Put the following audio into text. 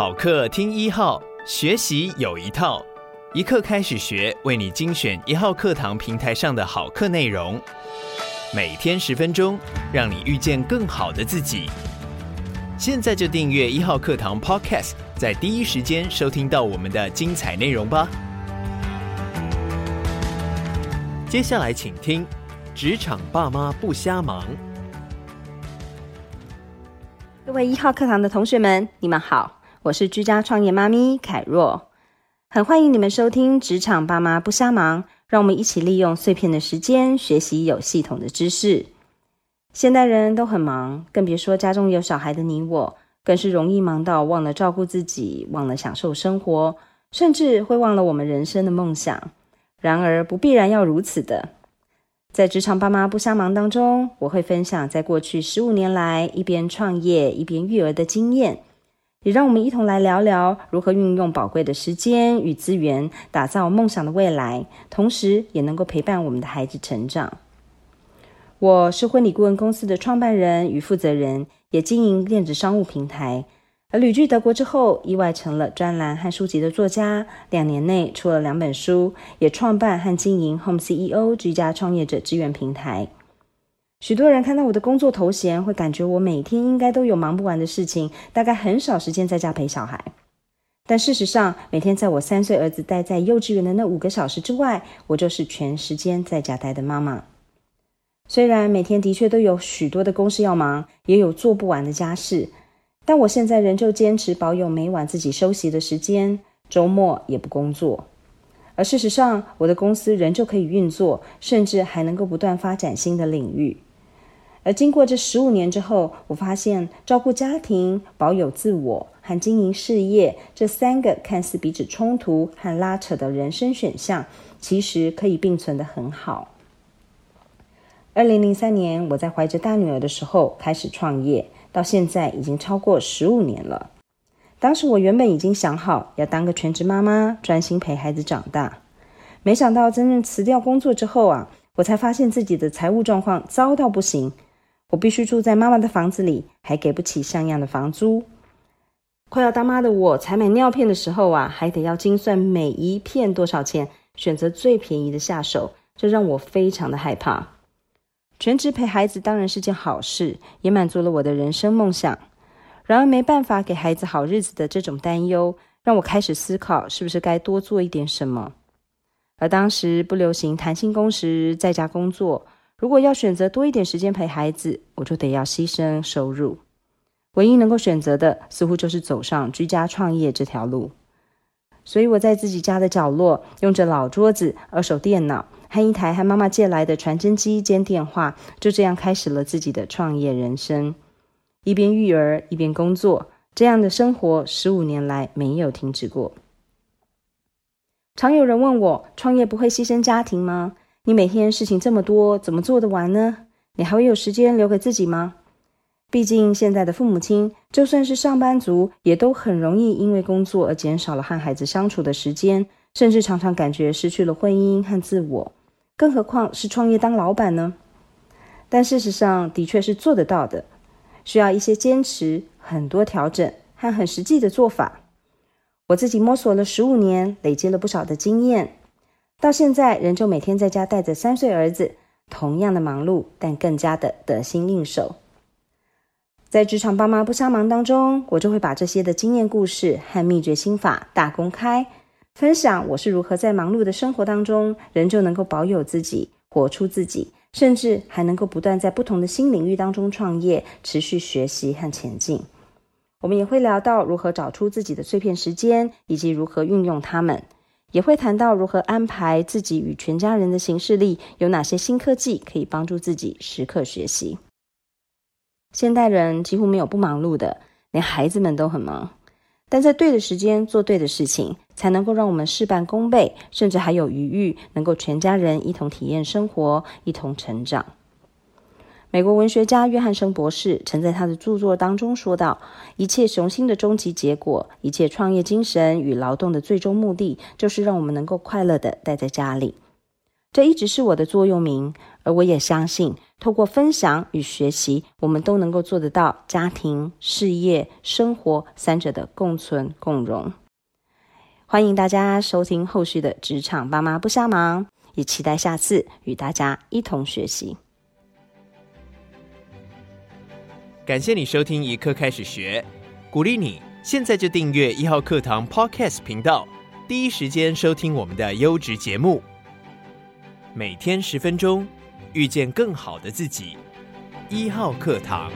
好课听一号，学习有一套，一课开始学，为你精选一号课堂平台上的好课内容，每天十分钟，让你遇见更好的自己。现在就订阅一号课堂 Podcast，在第一时间收听到我们的精彩内容吧。接下来请听：职场爸妈不瞎忙。各位一号课堂的同学们，你们好，我是居家创业妈咪凯若，很欢迎你们收听《职场爸妈不瞎忙》，让我们一起利用碎片的时间学习有系统的知识。现代人都很忙，更别说家中有小孩的你我，更是容易忙到忘了照顾自己，忘了享受生活，甚至会忘了我们人生的梦想。然而，不必然要如此的。在职场爸妈不瞎忙当中，我会分享在过去十五年来一边创业一边育儿的经验，也让我们一同来聊聊如何运用宝贵的时间与资源，打造梦想的未来，同时也能够陪伴我们的孩子成长。我是婚礼顾问公司的创办人与负责人，也经营电子商务平台。而旅居德国之后，意外成了专栏和书籍的作家。两年内出了两本书，也创办和经营 Home CEO 居家创业者支援平台。许多人看到我的工作头衔，会感觉我每天应该都有忙不完的事情，大概很少时间在家陪小孩。但事实上，每天在我三岁儿子待在幼稚园的那五个小时之外，我就是全时间在家待的妈妈。虽然每天的确都有许多的公事要忙，也有做不完的家事，但我现在仍旧坚持保有每晚自己休息的时间，周末也不工作。而事实上，我的公司仍旧可以运作，甚至还能够不断发展新的领域。而经过这十五年之后，我发现照顾家庭、保有自我和经营事业这三个看似彼此冲突和拉扯的人生选项，其实可以并存得很好。二零零三年，我在怀着大女儿的时候开始创业，到现在已经超过十五年了。当时我原本已经想好要当个全职妈妈，专心陪孩子长大。没想到真正辞掉工作之后啊，我才发现自己的财务状况糟到不行。我必须住在妈妈的房子里，还给不起像样的房租。快要当妈的我，采买尿片的时候啊，还得要精算每一片多少钱，选择最便宜的下手，这让我非常的害怕。全职陪孩子当然是件好事，也满足了我的人生梦想。然而，没办法给孩子好日子的这种担忧，让我开始思考是不是该多做一点什么。而当时不流行弹性工时，在家工作，如果要选择多一点时间陪孩子，我就得要牺牲收入。唯一能够选择的，似乎就是走上居家创业这条路。所以我在自己家的角落，用着老桌子、二手电脑。和一台和妈妈借来的传真机兼电话，就这样开始了自己的创业人生。一边育儿一边工作，这样的生活十五年来没有停止过。常有人问我，创业不会牺牲家庭吗？你每天事情这么多，怎么做得完呢？你还会有时间留给自己吗？毕竟现在的父母亲，就算是上班族，也都很容易因为工作而减少了和孩子相处的时间，甚至常常感觉失去了婚姻和自我。更何况是创业当老板呢？但事实上的确是做得到的，需要一些坚持、很多调整和很实际的做法。我自己摸索了十五年，累积了不少的经验，到现在仍旧每天在家带着三岁儿子，同样的忙碌，但更加的得心应手。在职场爸妈不瞎忙当中，我就会把这些的经验故事和秘诀心法大公开。分享我是如何在忙碌的生活当中，仍旧能够保有自己，活出自己，甚至还能够不断在不同的新领域当中创业，持续学习和前进。我们也会聊到如何找出自己的碎片时间，以及如何运用它们，也会谈到如何安排自己与全家人的行事历，有哪些新科技可以帮助自己时刻学习。现代人几乎没有不忙碌的，连孩子们都很忙。但在对的时间做对的事情，才能够让我们事半功倍，甚至还有余裕，能够全家人一同体验生活，一同成长。美国文学家约翰生博士曾在他的著作当中说道：“一切雄心的终极结果，一切创业精神与劳动的最终目的，就是让我们能够快乐地待在家里。”这一直是我的座右铭，而我也相信，透过分享与学习，我们都能够做得到家庭、事业、生活三者的共存共荣。欢迎大家收听后续的职场爸妈不瞎忙，也期待下次与大家一同学习。感谢你收听一课开始学，鼓励你现在就订阅一号课堂 Podcast 频道，第一时间收听我们的优质节目。每天十分钟，遇见更好的自己。一号课堂。